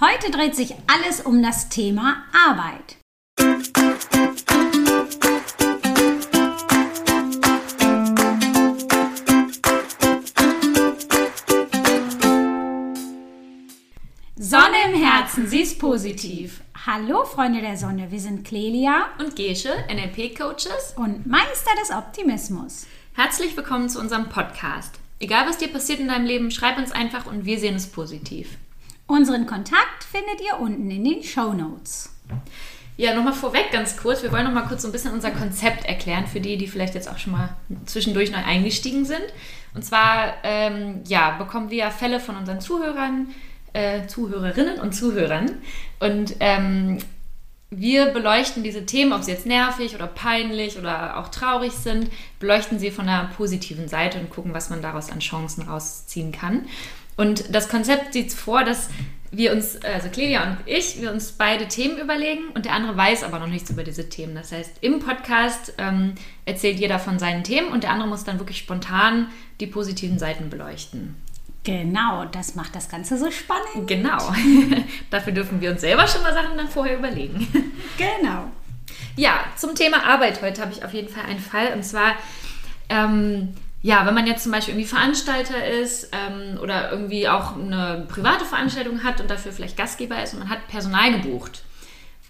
Heute dreht sich alles um das Thema Arbeit. Sonne im Herzen, sie ist positiv. Hallo Freunde der Sonne, wir sind Clelia und Gesche, NLP-Coaches und Meister des Optimismus. Herzlich willkommen zu unserem Podcast. Egal was dir passiert in deinem Leben, schreib uns einfach und wir sehen es positiv. Unseren Kontakt findet ihr unten in den Show Notes. Ja, nochmal vorweg ganz kurz. Wir wollen nochmal kurz so ein bisschen unser Konzept erklären für die, die vielleicht jetzt auch schon mal zwischendurch neu eingestiegen sind. Und zwar, ähm, ja, bekommen wir Fälle von unseren Zuhörern, äh, Zuhörerinnen und Zuhörern. Und ähm, wir beleuchten diese Themen, ob sie jetzt nervig oder peinlich oder auch traurig sind, beleuchten sie von der positiven Seite und gucken, was man daraus an Chancen rausziehen kann. Und das Konzept sieht vor, dass wir uns, also Clelia und ich, wir uns beide Themen überlegen und der andere weiß aber noch nichts über diese Themen. Das heißt, im Podcast ähm, erzählt jeder von seinen Themen und der andere muss dann wirklich spontan die positiven Seiten beleuchten. Genau, das macht das Ganze so spannend. Genau. Dafür dürfen wir uns selber schon mal Sachen dann vorher überlegen. Genau. Ja, zum Thema Arbeit heute habe ich auf jeden Fall einen Fall. Und zwar, ähm, ja, wenn man jetzt zum Beispiel irgendwie Veranstalter ist ähm, oder irgendwie auch eine private Veranstaltung hat und dafür vielleicht Gastgeber ist und man hat Personal gebucht.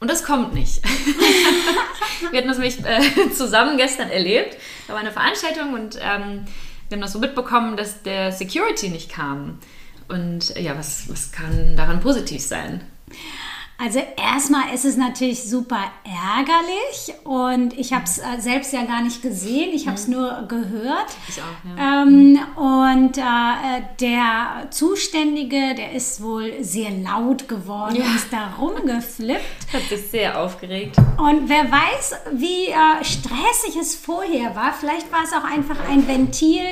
Und das kommt nicht. wir hatten das nämlich äh, zusammen gestern erlebt. Da war eine Veranstaltung und ähm, wir haben das so mitbekommen, dass der Security nicht kam. Und ja, was, was kann daran positiv sein? Also erstmal ist es natürlich super ärgerlich und ich habe es äh, selbst ja gar nicht gesehen, ich habe es mhm. nur gehört. Ich auch, ja. Ähm, und äh, der Zuständige, der ist wohl sehr laut geworden, ja. ist da rumgeflippt. Hat sich sehr aufgeregt. Und wer weiß, wie äh, stressig es vorher war. Vielleicht war es auch einfach ein Ventil,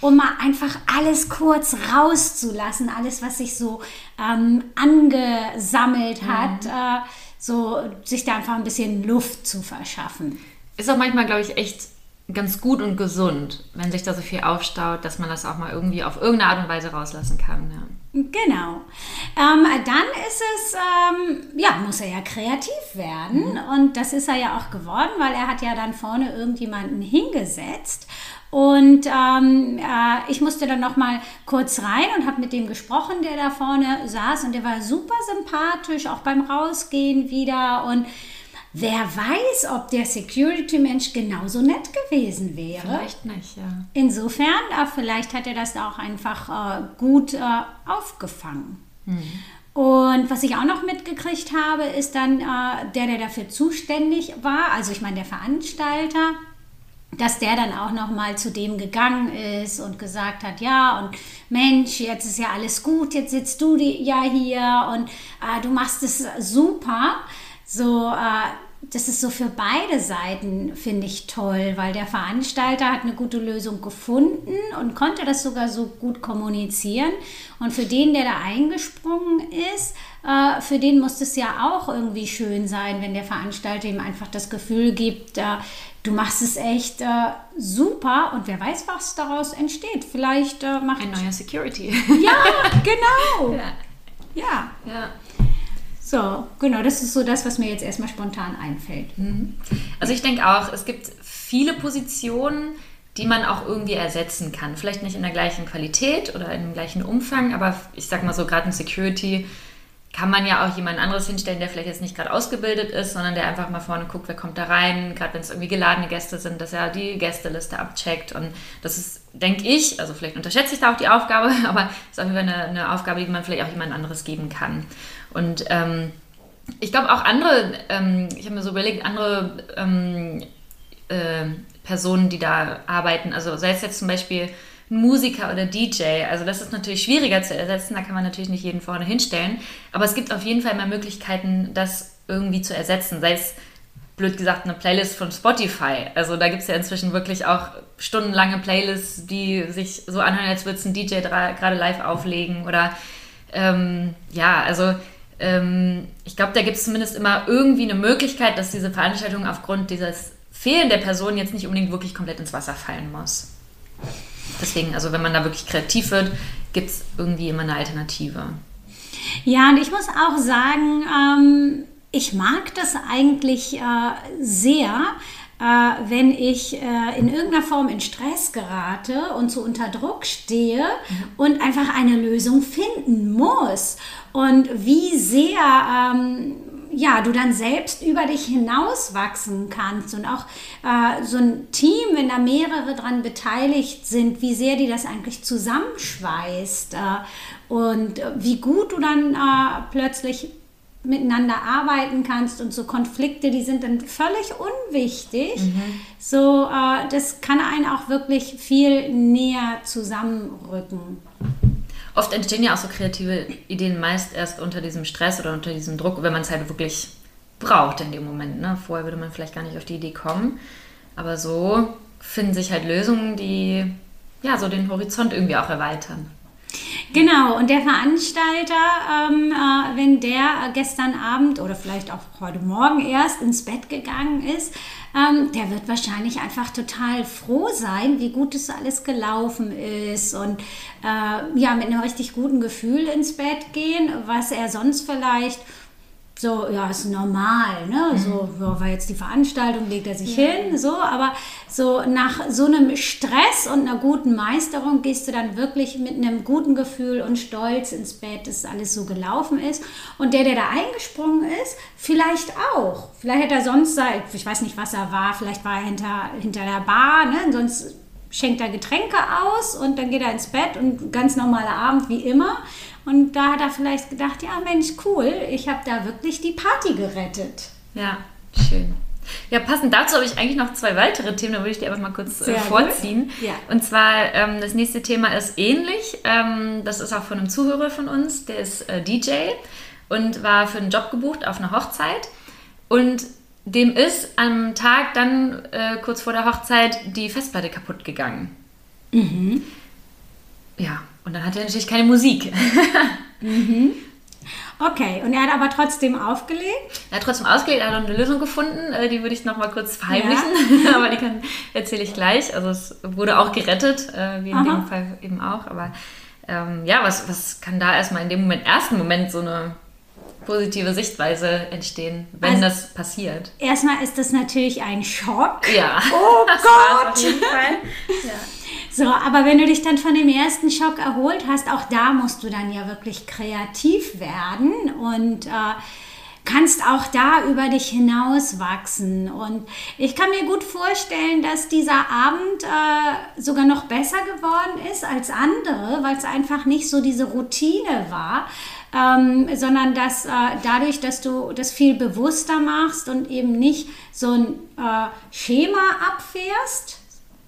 um mal einfach alles kurz rauszulassen, alles, was sich so ähm, angesammelt hat, mhm. äh, so sich da einfach ein bisschen Luft zu verschaffen. Ist auch manchmal, glaube ich, echt ganz gut und gesund, wenn sich da so viel aufstaut, dass man das auch mal irgendwie auf irgendeine Art und Weise rauslassen kann. Ja. Genau. Ähm, dann ist es, ähm, ja, muss er ja kreativ werden. Mhm. Und das ist er ja auch geworden, weil er hat ja dann vorne irgendjemanden hingesetzt und ähm, äh, ich musste dann noch mal kurz rein und habe mit dem gesprochen, der da vorne saß. Und der war super sympathisch, auch beim Rausgehen wieder. Und wer weiß, ob der Security-Mensch genauso nett gewesen wäre. Vielleicht nicht, ja. Insofern, äh, vielleicht hat er das auch einfach äh, gut äh, aufgefangen. Mhm. Und was ich auch noch mitgekriegt habe, ist dann äh, der, der dafür zuständig war, also ich meine der Veranstalter, dass der dann auch noch mal zu dem gegangen ist und gesagt hat, ja und Mensch, jetzt ist ja alles gut, jetzt sitzt du ja hier und äh, du machst es super. So, äh, das ist so für beide Seiten, finde ich toll, weil der Veranstalter hat eine gute Lösung gefunden und konnte das sogar so gut kommunizieren. Und für den, der da eingesprungen ist, äh, für den muss es ja auch irgendwie schön sein, wenn der Veranstalter ihm einfach das Gefühl gibt, äh, du machst es echt äh, super und wer weiß, was daraus entsteht. Vielleicht äh, macht. Ein neuer Security. Ja, genau. ja. ja. ja. So, genau, das ist so das, was mir jetzt erstmal spontan einfällt. Mhm. Also ich denke auch, es gibt viele Positionen, die man auch irgendwie ersetzen kann. Vielleicht nicht in der gleichen Qualität oder im gleichen Umfang, aber ich sag mal so, gerade in Security kann man ja auch jemand anderes hinstellen, der vielleicht jetzt nicht gerade ausgebildet ist, sondern der einfach mal vorne guckt, wer kommt da rein, gerade wenn es irgendwie geladene Gäste sind, dass er die Gästeliste abcheckt. Und das ist, denke ich, also vielleicht unterschätze ich da auch die Aufgabe, aber es ist jeden Fall eine, eine, Aufgabe, die man vielleicht auch jemand anderes geben kann. Und ähm, ich glaube auch andere, ähm, ich habe mir so überlegt, andere ähm, äh, Personen, die da arbeiten, also sei es jetzt zum Beispiel Musiker oder DJ. Also das ist natürlich schwieriger zu ersetzen, da kann man natürlich nicht jeden vorne hinstellen. Aber es gibt auf jeden Fall mehr Möglichkeiten, das irgendwie zu ersetzen. Sei es, blöd gesagt, eine Playlist von Spotify. Also da gibt es ja inzwischen wirklich auch stundenlange Playlists, die sich so anhören, als würde es ein DJ gerade live auflegen. Oder ähm, ja, also ähm, ich glaube, da gibt es zumindest immer irgendwie eine Möglichkeit, dass diese Veranstaltung aufgrund dieses Fehlen der Person jetzt nicht unbedingt wirklich komplett ins Wasser fallen muss. Deswegen, also wenn man da wirklich kreativ wird, gibt es irgendwie immer eine Alternative. Ja, und ich muss auch sagen, ähm, ich mag das eigentlich äh, sehr, äh, wenn ich äh, in irgendeiner Form in Stress gerate und so unter Druck stehe mhm. und einfach eine Lösung finden muss. Und wie sehr ähm, ja, du dann selbst über dich hinaus wachsen kannst und auch äh, so ein Team, wenn da mehrere dran beteiligt sind, wie sehr die das eigentlich zusammenschweißt äh, und wie gut du dann äh, plötzlich miteinander arbeiten kannst und so Konflikte, die sind dann völlig unwichtig. Mhm. So, äh, das kann einen auch wirklich viel näher zusammenrücken. Oft entstehen ja auch so kreative Ideen meist erst unter diesem Stress oder unter diesem Druck, wenn man es halt wirklich braucht in dem Moment. Ne? Vorher würde man vielleicht gar nicht auf die Idee kommen. Aber so finden sich halt Lösungen, die ja so den Horizont irgendwie auch erweitern. Genau, und der Veranstalter, ähm, äh, wenn der gestern Abend oder vielleicht auch heute Morgen erst ins Bett gegangen ist, ähm, der wird wahrscheinlich einfach total froh sein, wie gut es alles gelaufen ist und äh, ja, mit einem richtig guten Gefühl ins Bett gehen, was er sonst vielleicht so, ja, ist normal, ne? Mhm. So, ja, war jetzt die Veranstaltung, legt er sich ja. hin, so, aber so nach so einem Stress und einer guten Meisterung gehst du dann wirklich mit einem guten Gefühl und Stolz ins Bett, dass alles so gelaufen ist. Und der, der da eingesprungen ist, vielleicht auch. Vielleicht hätte er sonst, ich weiß nicht, was er war, vielleicht war er hinter, hinter der Bar, ne? Sonst schenkt er Getränke aus und dann geht er ins Bett und ganz normaler Abend wie immer. Und da hat er vielleicht gedacht, ja Mensch, cool, ich habe da wirklich die Party gerettet. Ja, schön. Ja, passend dazu habe ich eigentlich noch zwei weitere Themen, da würde ich dir einfach mal kurz äh, vorziehen. Ja. Und zwar, ähm, das nächste Thema ist ähnlich. Ähm, das ist auch von einem Zuhörer von uns, der ist äh, DJ und war für einen Job gebucht auf einer Hochzeit. Und dem ist am Tag dann äh, kurz vor der Hochzeit die Festplatte kaputt gegangen. Mhm. Ja, und dann hat er natürlich keine Musik. mhm. Okay, und er hat aber trotzdem aufgelegt? Er hat trotzdem ausgelegt, er hat eine Lösung gefunden, äh, die würde ich noch mal kurz verheimlichen, ja. aber die erzähle ich gleich. Also es wurde auch gerettet, äh, wie in Aha. dem Fall eben auch. Aber ähm, ja, was, was kann da erstmal in dem Moment, ersten Moment so eine positive Sichtweise entstehen, wenn also, das passiert? Erstmal ist das natürlich ein Schock. Ja. Oh Gott! Auf jeden Fall. Ja. So, aber wenn du dich dann von dem ersten Schock erholt hast, auch da musst du dann ja wirklich kreativ werden und äh, kannst auch da über dich hinaus wachsen. Und ich kann mir gut vorstellen, dass dieser Abend äh, sogar noch besser geworden ist als andere, weil es einfach nicht so diese Routine war. Ähm, sondern dass äh, dadurch, dass du das viel bewusster machst und eben nicht so ein äh, Schema abfährst,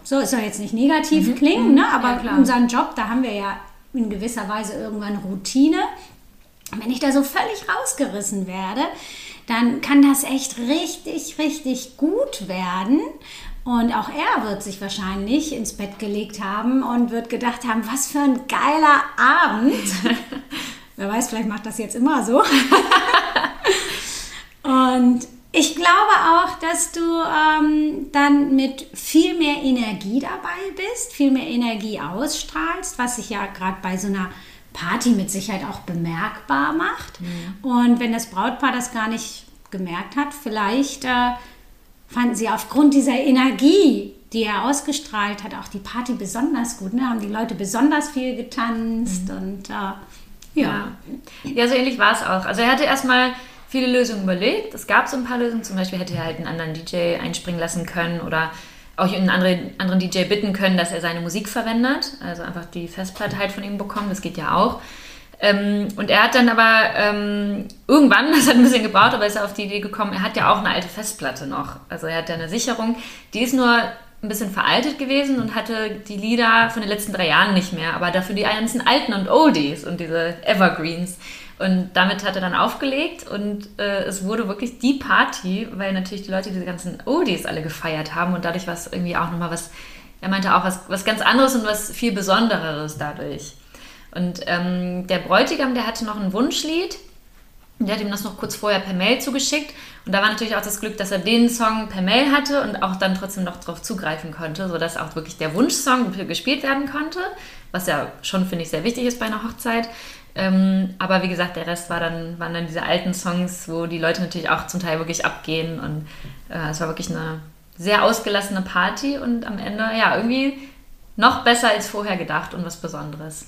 so, es soll jetzt nicht negativ mhm. klingen, mhm. ne? aber ja, unseren Job, da haben wir ja in gewisser Weise irgendwann Routine. Wenn ich da so völlig rausgerissen werde, dann kann das echt richtig, richtig gut werden. Und auch er wird sich wahrscheinlich ins Bett gelegt haben und wird gedacht haben, was für ein geiler Abend. Wer weiß, vielleicht macht das jetzt immer so. und ich glaube auch, dass du ähm, dann mit viel mehr Energie dabei bist, viel mehr Energie ausstrahlst, was sich ja gerade bei so einer Party mit Sicherheit auch bemerkbar macht. Mhm. Und wenn das Brautpaar das gar nicht gemerkt hat, vielleicht äh, fanden sie aufgrund dieser Energie, die er ausgestrahlt hat, auch die Party besonders gut. Ne? Haben die Leute besonders viel getanzt mhm. und äh, ja. ja. Ja, so ähnlich war es auch. Also er hatte erstmal viele Lösungen überlegt. Es gab so ein paar Lösungen. Zum Beispiel hätte er halt einen anderen DJ einspringen lassen können oder auch einen anderen, anderen DJ bitten können, dass er seine Musik verwendet. Also einfach die Festplatte halt von ihm bekommen. Das geht ja auch. Ähm, und er hat dann aber ähm, irgendwann, das hat ein bisschen gebraucht, aber ist er auf die Idee gekommen, er hat ja auch eine alte Festplatte noch. Also er hat ja eine Sicherung. Die ist nur ein bisschen veraltet gewesen und hatte die Lieder von den letzten drei Jahren nicht mehr, aber dafür die ganzen alten und Oldies und diese Evergreens. Und damit hat er dann aufgelegt und äh, es wurde wirklich die Party, weil natürlich die Leute diese ganzen Oldies alle gefeiert haben und dadurch war es irgendwie auch nochmal was, er meinte auch was, was ganz anderes und was viel Besondereres dadurch. Und ähm, der Bräutigam, der hatte noch ein Wunschlied, der hat ihm das noch kurz vorher per Mail zugeschickt. Und da war natürlich auch das Glück, dass er den Song per Mail hatte und auch dann trotzdem noch darauf zugreifen konnte, sodass auch wirklich der Wunschsong gespielt werden konnte, was ja schon, finde ich, sehr wichtig ist bei einer Hochzeit. Ähm, aber wie gesagt, der Rest war dann, waren dann diese alten Songs, wo die Leute natürlich auch zum Teil wirklich abgehen. Und äh, es war wirklich eine sehr ausgelassene Party und am Ende, ja, irgendwie noch besser als vorher gedacht und was Besonderes.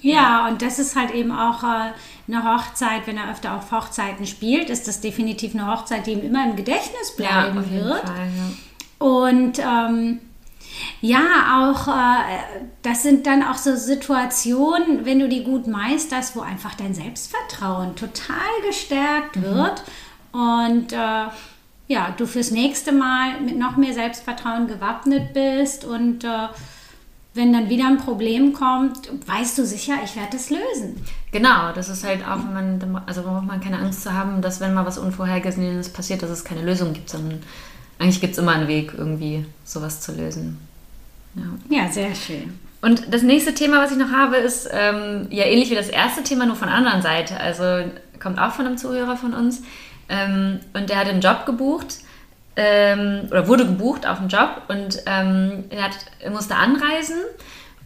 Ja, und das ist halt eben auch äh, eine Hochzeit, wenn er öfter auf Hochzeiten spielt, ist das definitiv eine Hochzeit, die ihm immer im Gedächtnis bleiben ja, wird. Fall, ja. Und ähm, ja, auch äh, das sind dann auch so Situationen, wenn du die gut meisterst, wo einfach dein Selbstvertrauen total gestärkt mhm. wird und äh, ja, du fürs nächste Mal mit noch mehr Selbstvertrauen gewappnet bist und äh, wenn dann wieder ein Problem kommt, weißt du sicher, ich werde es lösen. Genau, das ist halt auch, wenn man, also braucht man keine Angst zu haben, dass wenn mal was Unvorhergesehenes passiert, dass es keine Lösung gibt, sondern eigentlich gibt es immer einen Weg, irgendwie sowas zu lösen. Ja, sehr schön. Und das nächste Thema, was ich noch habe, ist ähm, ja ähnlich wie das erste Thema, nur von der anderen Seite. Also kommt auch von einem Zuhörer von uns. Ähm, und der hat einen Job gebucht ähm, oder wurde gebucht auf einen Job und ähm, er, hat, er musste anreisen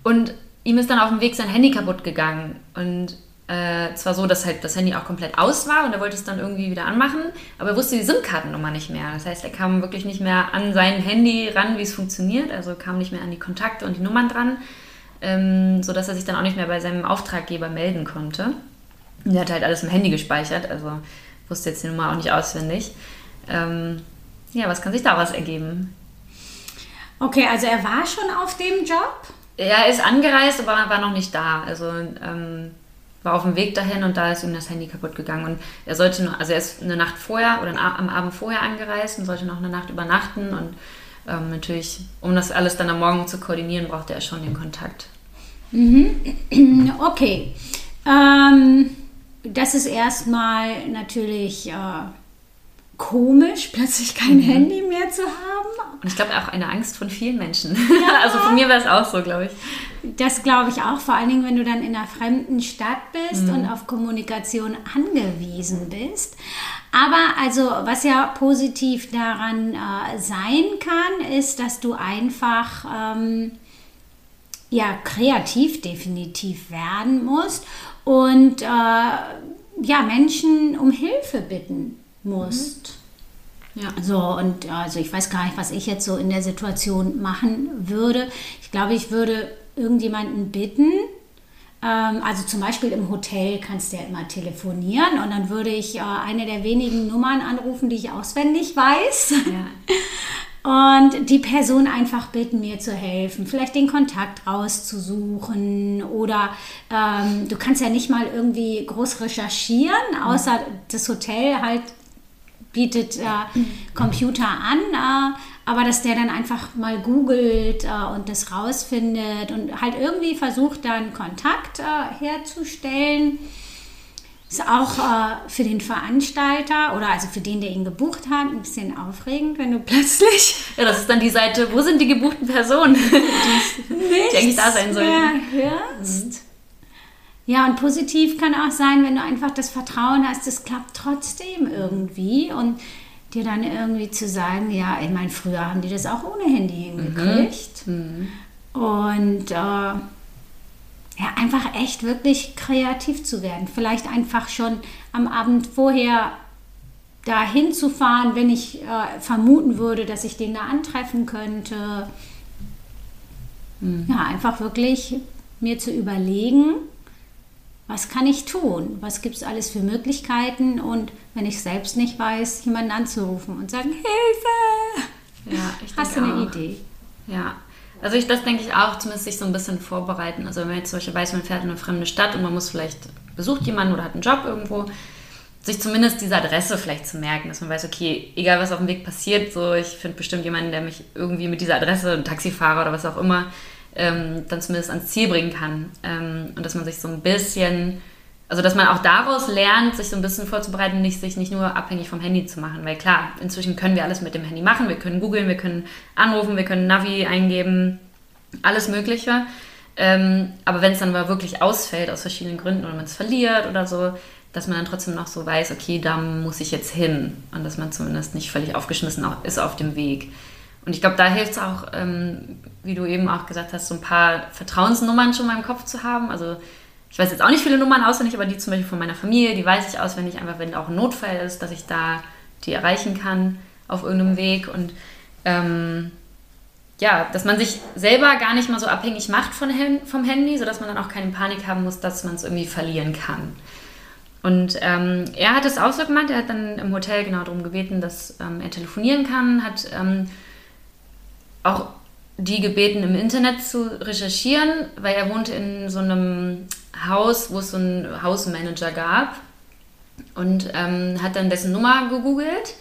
und ihm ist dann auf dem Weg sein Handy kaputt gegangen. Und äh, zwar so, dass halt das Handy auch komplett aus war und er wollte es dann irgendwie wieder anmachen, aber er wusste die SIM-Kartennummer nicht mehr. Das heißt, er kam wirklich nicht mehr an sein Handy ran, wie es funktioniert, also kam nicht mehr an die Kontakte und die Nummern dran, ähm, sodass er sich dann auch nicht mehr bei seinem Auftraggeber melden konnte. Und er hat halt alles im Handy gespeichert, also wusste jetzt die Nummer auch nicht auswendig. Ähm, ja, was kann sich daraus ergeben? Okay, also er war schon auf dem Job? Er ist angereist, aber war noch nicht da. Also ähm, war auf dem Weg dahin und da ist ihm das Handy kaputt gegangen. Und er sollte noch, also er ist eine Nacht vorher oder am Abend vorher angereist und sollte noch eine Nacht übernachten. Und ähm, natürlich, um das alles dann am Morgen zu koordinieren, brauchte er schon den Kontakt. Mhm. Okay. Ähm, das ist erstmal natürlich. Äh komisch, plötzlich kein mhm. Handy mehr zu haben. Und ich glaube auch eine Angst von vielen Menschen. Ja. also von mir wäre es auch so, glaube ich. Das glaube ich auch, vor allen Dingen, wenn du dann in einer fremden Stadt bist mhm. und auf Kommunikation angewiesen bist. Aber also, was ja positiv daran äh, sein kann, ist, dass du einfach ähm, ja kreativ definitiv werden musst und äh, ja Menschen um Hilfe bitten musst. Mhm. Ja. So, und also ich weiß gar nicht, was ich jetzt so in der Situation machen würde. Ich glaube, ich würde irgendjemanden bitten, ähm, also zum Beispiel im Hotel kannst du ja immer telefonieren und dann würde ich äh, eine der wenigen Nummern anrufen, die ich auswendig weiß. Ja. Und die Person einfach bitten, mir zu helfen, vielleicht den Kontakt rauszusuchen oder ähm, du kannst ja nicht mal irgendwie groß recherchieren, außer das Hotel halt bietet äh, Computer an, äh, aber dass der dann einfach mal googelt äh, und das rausfindet und halt irgendwie versucht dann Kontakt äh, herzustellen. Ist auch äh, für den Veranstalter oder also für den, der ihn gebucht hat, ein bisschen aufregend, wenn du plötzlich. Ja, das ist dann die Seite, wo sind die gebuchten Personen, die, die eigentlich da sein sollen. hörst. Mhm. Ja, und positiv kann auch sein, wenn du einfach das Vertrauen hast, es klappt trotzdem irgendwie und dir dann irgendwie zu sagen, ja, ich meine, früher haben die das auch ohne Handy mhm. hingekriegt. Mhm. Und äh, ja, einfach echt wirklich kreativ zu werden. Vielleicht einfach schon am Abend vorher dahin zu fahren, wenn ich äh, vermuten würde, dass ich den da antreffen könnte. Mhm. Ja, einfach wirklich mir zu überlegen, was kann ich tun? Was gibt es alles für Möglichkeiten? Und wenn ich selbst nicht weiß, jemanden anzurufen und sagen, Hilfe! Ja, ich Hast du eine auch. Idee? Ja, also ich, das denke ich auch, zumindest sich so ein bisschen vorbereiten. Also wenn man jetzt zum Beispiel weiß, man fährt in eine fremde Stadt und man muss vielleicht, besucht jemanden oder hat einen Job irgendwo, sich zumindest diese Adresse vielleicht zu merken, dass man weiß, okay, egal was auf dem Weg passiert, so ich finde bestimmt jemanden, der mich irgendwie mit dieser Adresse, ein Taxifahrer oder was auch immer, ähm, dann zumindest ans Ziel bringen kann. Ähm, und dass man sich so ein bisschen, also dass man auch daraus lernt, sich so ein bisschen vorzubereiten, nicht, sich nicht nur abhängig vom Handy zu machen. Weil klar, inzwischen können wir alles mit dem Handy machen. Wir können googeln, wir können anrufen, wir können Navi eingeben, alles Mögliche. Ähm, aber wenn es dann mal wirklich ausfällt, aus verschiedenen Gründen, oder man es verliert oder so, dass man dann trotzdem noch so weiß, okay, da muss ich jetzt hin und dass man zumindest nicht völlig aufgeschmissen ist auf dem Weg. Und ich glaube, da hilft es auch, ähm, wie du eben auch gesagt hast, so ein paar Vertrauensnummern schon mal im Kopf zu haben. Also ich weiß jetzt auch nicht viele Nummern auswendig, aber die zum Beispiel von meiner Familie, die weiß ich auswendig, einfach wenn auch ein Notfall ist, dass ich da die erreichen kann auf irgendeinem Weg. Und ähm, ja, dass man sich selber gar nicht mal so abhängig macht von, vom Handy, sodass man dann auch keine Panik haben muss, dass man es irgendwie verlieren kann. Und ähm, er hat es auch so gemacht, er hat dann im Hotel genau darum gebeten, dass ähm, er telefonieren kann, hat ähm, auch die gebeten, im Internet zu recherchieren, weil er wohnte in so einem Haus, wo es so einen Hausmanager gab und ähm, hat dann dessen Nummer gegoogelt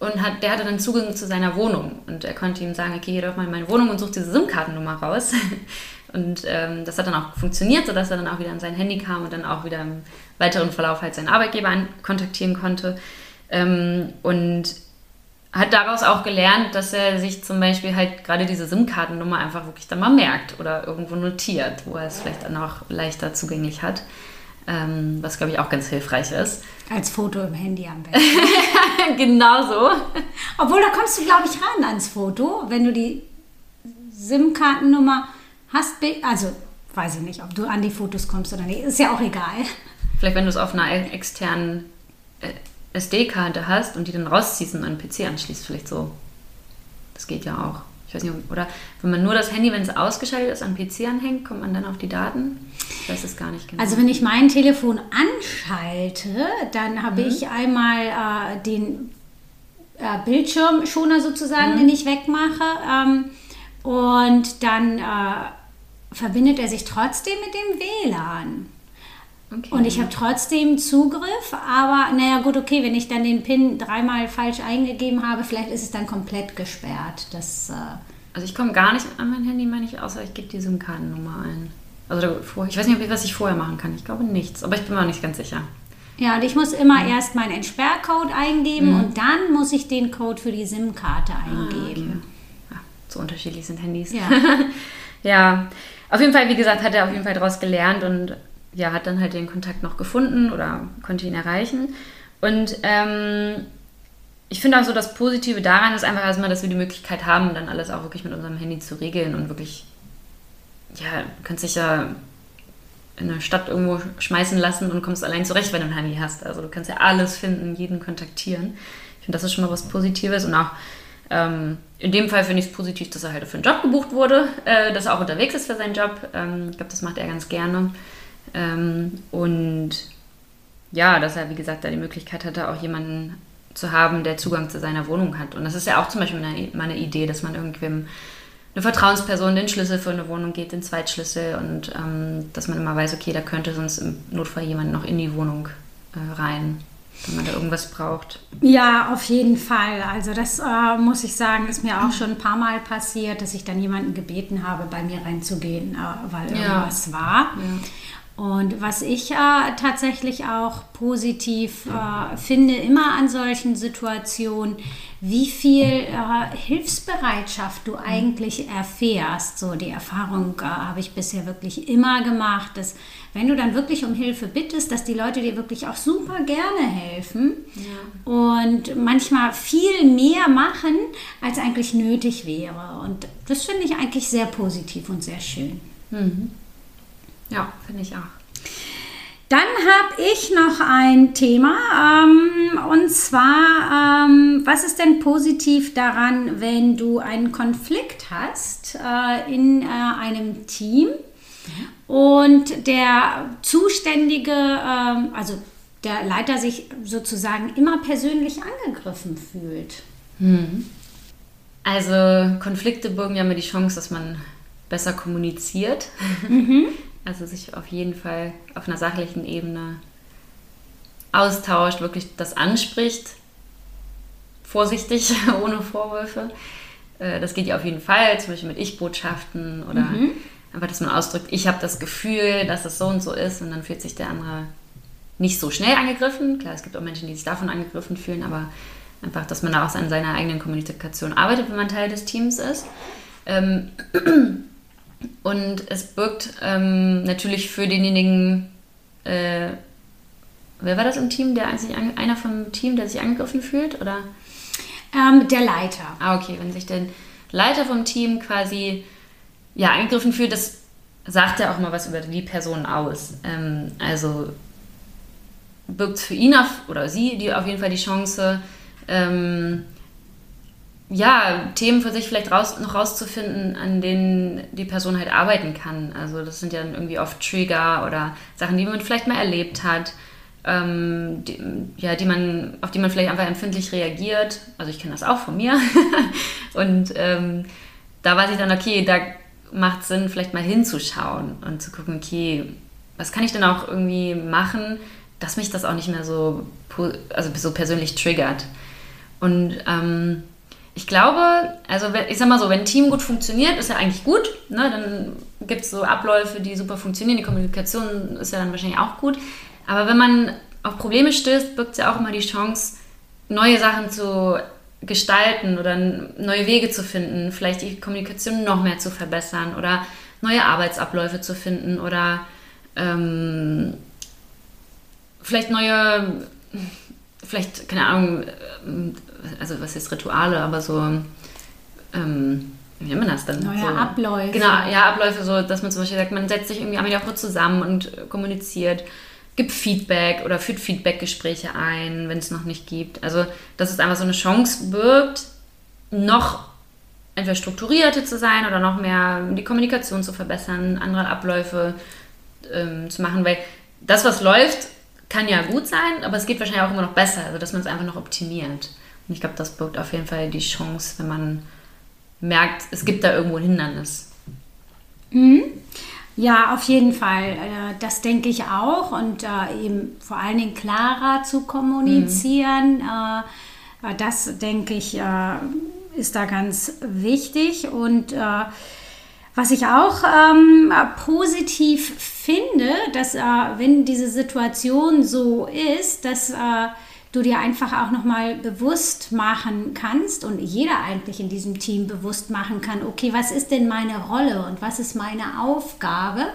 und hat, der hatte dann Zugang zu seiner Wohnung und er konnte ihm sagen, okay, geh doch mal in meine Wohnung und such diese SIM-Kartennummer raus. Und ähm, das hat dann auch funktioniert, sodass er dann auch wieder an sein Handy kam und dann auch wieder im weiteren Verlauf halt seinen Arbeitgeber kontaktieren konnte. Ähm, und hat daraus auch gelernt, dass er sich zum Beispiel halt gerade diese SIM-Kartennummer einfach wirklich dann mal merkt oder irgendwo notiert, wo er es vielleicht dann auch leichter zugänglich hat. Ähm, was, glaube ich, auch ganz hilfreich ist. Als Foto im Handy am besten. genau so. Obwohl, da kommst du, glaube ich, ran ans Foto, wenn du die SIM-Kartennummer hast. Also, weiß ich nicht, ob du an die Fotos kommst oder nicht. Ist ja auch egal. Vielleicht, wenn du es auf einer externen äh, SD-Karte hast und die dann rausziehst und an den PC anschließt, vielleicht so. Das geht ja auch. Ich weiß nicht, oder wenn man nur das Handy, wenn es ausgeschaltet ist, an den PC anhängt, kommt man dann auf die Daten? Ich weiß es gar nicht genau. Also wenn ich mein Telefon anschalte, dann habe mhm. ich einmal äh, den äh, Bildschirmschoner sozusagen, mhm. den ich wegmache. Ähm, und dann äh, verbindet er sich trotzdem mit dem WLAN. Okay. Und ich habe trotzdem Zugriff, aber naja gut, okay, wenn ich dann den PIN dreimal falsch eingegeben habe, vielleicht ist es dann komplett gesperrt. Das, äh also ich komme gar nicht an mein Handy, meine ich, außer ich gebe die SIM-Kartennummer ein. Also ich weiß nicht, was ich vorher machen kann. Ich glaube nichts, aber ich bin mir nicht ganz sicher. Ja, und ich muss immer mhm. erst meinen Entsperrcode eingeben mhm. und dann muss ich den Code für die SIM-Karte eingeben. Ah, okay. ja, so unterschiedlich sind Handys. Ja. ja, auf jeden Fall, wie gesagt, hat er auf jeden Fall daraus gelernt und ja, hat dann halt den Kontakt noch gefunden oder konnte ihn erreichen. Und ähm, ich finde auch so, das Positive daran ist einfach erstmal, dass wir die Möglichkeit haben, dann alles auch wirklich mit unserem Handy zu regeln und wirklich, ja, du kannst dich ja in der Stadt irgendwo schmeißen lassen und kommst allein zurecht, wenn du ein Handy hast. Also du kannst ja alles finden, jeden kontaktieren. Ich finde, das ist schon mal was Positives und auch ähm, in dem Fall finde ich es positiv, dass er halt für einen Job gebucht wurde, äh, dass er auch unterwegs ist für seinen Job. Ähm, ich glaube, das macht er ganz gerne. Ähm, und ja, dass er, wie gesagt, da die Möglichkeit hatte, auch jemanden zu haben, der Zugang zu seiner Wohnung hat. Und das ist ja auch zum Beispiel meine, meine Idee, dass man irgendwem eine Vertrauensperson den Schlüssel für eine Wohnung geht, den Zweitschlüssel und ähm, dass man immer weiß, okay, da könnte sonst im Notfall jemand noch in die Wohnung äh, rein, wenn man da irgendwas braucht. Ja, auf jeden Fall. Also das äh, muss ich sagen, ist mir auch schon ein paar Mal passiert, dass ich dann jemanden gebeten habe, bei mir reinzugehen, äh, weil irgendwas ja. war. Ja. Und was ich äh, tatsächlich auch positiv äh, finde, immer an solchen Situationen, wie viel äh, Hilfsbereitschaft du eigentlich erfährst. So die Erfahrung äh, habe ich bisher wirklich immer gemacht, dass wenn du dann wirklich um Hilfe bittest, dass die Leute dir wirklich auch super gerne helfen ja. und manchmal viel mehr machen, als eigentlich nötig wäre. Und das finde ich eigentlich sehr positiv und sehr schön. Mhm. Ja, finde ich auch. Dann habe ich noch ein Thema ähm, und zwar, ähm, was ist denn positiv daran, wenn du einen Konflikt hast äh, in äh, einem Team und der Zuständige, äh, also der Leiter sich sozusagen immer persönlich angegriffen fühlt? Mhm. Also Konflikte birgen ja immer die Chance, dass man besser kommuniziert. Mhm. Also sich auf jeden Fall auf einer sachlichen Ebene austauscht, wirklich das anspricht, vorsichtig, ohne Vorwürfe. Äh, das geht ja auf jeden Fall, zum Beispiel mit Ich-Botschaften oder mhm. einfach, dass man ausdrückt, ich habe das Gefühl, dass es so und so ist und dann fühlt sich der andere nicht so schnell angegriffen. Klar, es gibt auch Menschen, die sich davon angegriffen fühlen, aber einfach, dass man da auch an seiner eigenen Kommunikation arbeitet, wenn man Teil des Teams ist. Ähm, Und es birgt ähm, natürlich für denjenigen äh, wer war das im Team, der sich einer vom Team, der sich angegriffen fühlt, oder? Ähm, der Leiter. Ah, okay, wenn sich der Leiter vom Team quasi ja angegriffen fühlt, das sagt ja auch mal was über die Person aus. Ähm, also birgt für ihn auf, oder sie die auf jeden Fall die Chance, ähm, ja, Themen für sich vielleicht raus, noch rauszufinden, an denen die Person halt arbeiten kann. Also das sind ja irgendwie oft Trigger oder Sachen, die man vielleicht mal erlebt hat, ähm, die, ja, die man, auf die man vielleicht einfach empfindlich reagiert. Also ich kenne das auch von mir. und ähm, da weiß ich dann, okay, da macht es Sinn, vielleicht mal hinzuschauen und zu gucken, okay, was kann ich denn auch irgendwie machen, dass mich das auch nicht mehr so, also so persönlich triggert. Und ähm, ich glaube, also ich sag mal so, wenn ein Team gut funktioniert, ist ja eigentlich gut. Ne? Dann gibt es so Abläufe, die super funktionieren. Die Kommunikation ist ja dann wahrscheinlich auch gut. Aber wenn man auf Probleme stößt, birgt es ja auch immer die Chance, neue Sachen zu gestalten oder neue Wege zu finden, vielleicht die Kommunikation noch mehr zu verbessern oder neue Arbeitsabläufe zu finden oder ähm, vielleicht neue, vielleicht, keine Ahnung, also was ist Rituale, aber so, ähm, wie nennt man das dann? Neue so, Abläufe. Genau, ja, Abläufe, so, dass man zum Beispiel sagt, man setzt sich irgendwie einmal die Woche zusammen und kommuniziert, gibt Feedback oder führt Feedbackgespräche ein, wenn es noch nicht gibt. Also, dass es einfach so eine Chance birgt, noch entweder strukturierter zu sein oder noch mehr die Kommunikation zu verbessern, andere Abläufe ähm, zu machen, weil das, was läuft, kann ja gut sein, aber es geht wahrscheinlich auch immer noch besser, also dass man es einfach noch optimiert. Und ich glaube, das birgt auf jeden Fall die Chance, wenn man merkt, es gibt da irgendwo ein Hindernis. Mhm. Ja, auf jeden Fall. Äh, das denke ich auch. Und äh, eben vor allen Dingen klarer zu kommunizieren, mhm. äh, das denke ich, ist da ganz wichtig. Und was ich auch ähm, positiv finde, dass äh, wenn diese Situation so ist, dass du dir einfach auch nochmal bewusst machen kannst und jeder eigentlich in diesem Team bewusst machen kann, okay, was ist denn meine Rolle und was ist meine Aufgabe?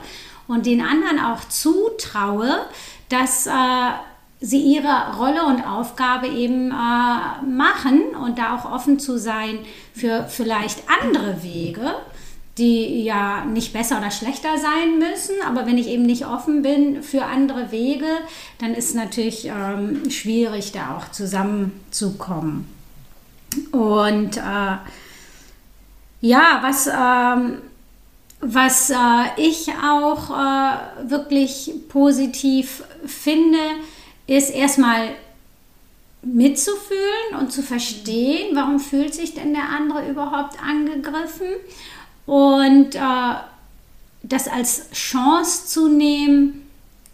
Und den anderen auch zutraue, dass äh, sie ihre Rolle und Aufgabe eben äh, machen und da auch offen zu sein für vielleicht andere Wege die ja nicht besser oder schlechter sein müssen. Aber wenn ich eben nicht offen bin für andere Wege, dann ist es natürlich ähm, schwierig, da auch zusammenzukommen. Und äh, ja, was, ähm, was äh, ich auch äh, wirklich positiv finde, ist erstmal mitzufühlen und zu verstehen, warum fühlt sich denn der andere überhaupt angegriffen und äh, das als Chance zu nehmen,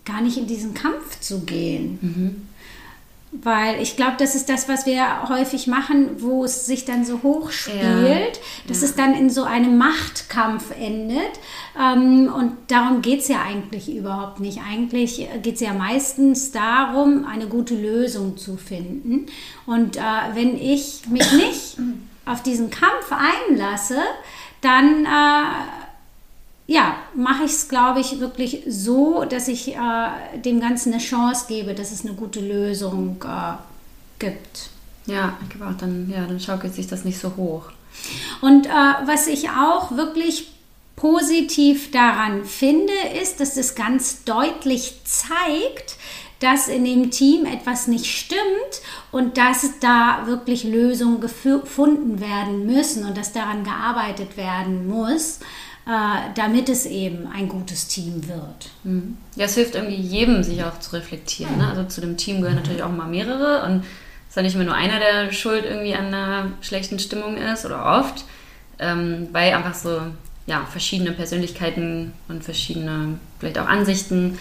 gar nicht in diesen Kampf zu gehen. Mhm. Weil ich glaube, das ist das, was wir häufig machen, wo es sich dann so hoch spielt, ja. dass ja. es dann in so einem Machtkampf endet. Ähm, und darum geht es ja eigentlich überhaupt nicht. Eigentlich geht es ja meistens darum, eine gute Lösung zu finden. Und äh, wenn ich mich nicht auf diesen Kampf einlasse, dann äh, ja, mache ich es, glaube ich, wirklich so, dass ich äh, dem Ganzen eine Chance gebe, dass es eine gute Lösung äh, gibt. Ja, ich glaube auch, dann, ja, dann schaukelt sich das nicht so hoch. Und äh, was ich auch wirklich positiv daran finde, ist, dass es ganz deutlich zeigt, dass in dem Team etwas nicht stimmt und dass da wirklich Lösungen gefunden werden müssen und dass daran gearbeitet werden muss, äh, damit es eben ein gutes Team wird. Mhm. Ja, es hilft irgendwie jedem, sich auch zu reflektieren. Ne? Also zu dem Team gehören natürlich auch mal mehrere und es ist ja nicht immer nur einer, der schuld irgendwie an einer schlechten Stimmung ist oder oft, ähm, weil einfach so ja, verschiedene Persönlichkeiten und verschiedene vielleicht auch Ansichten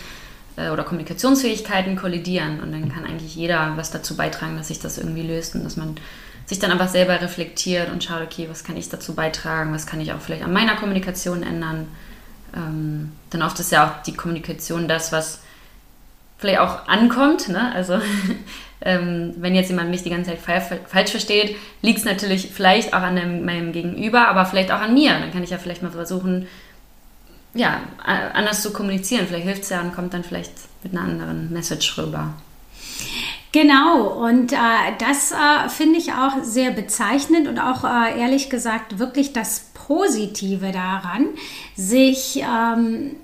oder Kommunikationsfähigkeiten kollidieren. Und dann kann eigentlich jeder was dazu beitragen, dass sich das irgendwie löst und dass man sich dann einfach selber reflektiert und schaut, okay, was kann ich dazu beitragen, was kann ich auch vielleicht an meiner Kommunikation ändern. Ähm, dann oft ist ja auch die Kommunikation das, was vielleicht auch ankommt. Ne? Also ähm, wenn jetzt jemand mich die ganze Zeit falsch versteht, liegt es natürlich vielleicht auch an dem, meinem Gegenüber, aber vielleicht auch an mir. Dann kann ich ja vielleicht mal versuchen, ja, anders zu kommunizieren. Vielleicht hilft es ja und kommt dann vielleicht mit einer anderen Message rüber. Genau, und äh, das äh, finde ich auch sehr bezeichnend und auch äh, ehrlich gesagt wirklich das Positive daran, sich ähm,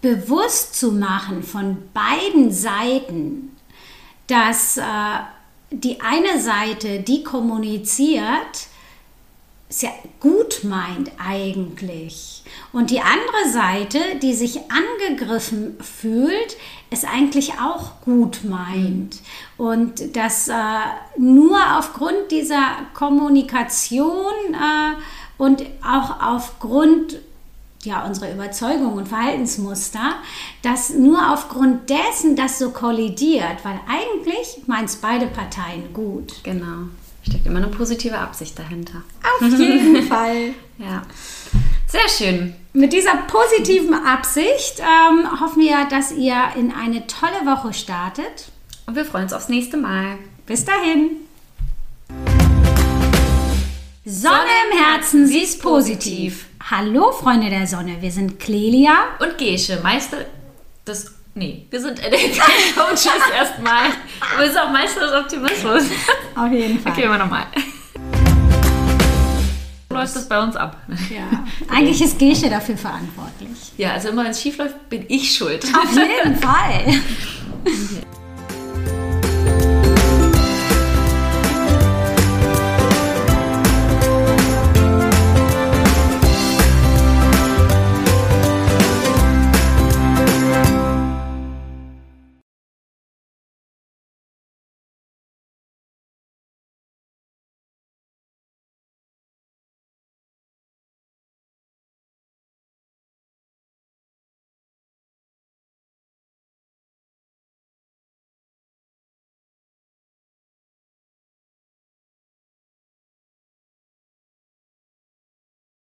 bewusst zu machen von beiden Seiten, dass äh, die eine Seite, die kommuniziert, sehr gut meint eigentlich. Und die andere Seite, die sich angegriffen fühlt, es eigentlich auch gut meint. Und dass äh, nur aufgrund dieser Kommunikation äh, und auch aufgrund ja, unserer Überzeugung und Verhaltensmuster, dass nur aufgrund dessen das so kollidiert, weil eigentlich meint es beide Parteien gut. Genau. Steckt immer eine positive Absicht dahinter. Auf jeden Fall. Ja. Sehr schön. Mit dieser positiven Absicht ähm, hoffen wir, dass ihr in eine tolle Woche startet. Und wir freuen uns aufs nächste Mal. Bis dahin. Sonne im Herzen, sie ist positiv. Hallo Freunde der Sonne, wir sind Clelia und Gesche, Meister des Nee, wir sind NLP-Coaches erstmal. Aber wir sind auch Meister des Optimismus. Auf jeden Fall. Okay, wir nochmal. läuft das bei uns ab. Ja, eigentlich ist Gesche dafür verantwortlich. Ja, also immer wenn es schief läuft, bin ich schuld. Auf jeden Fall.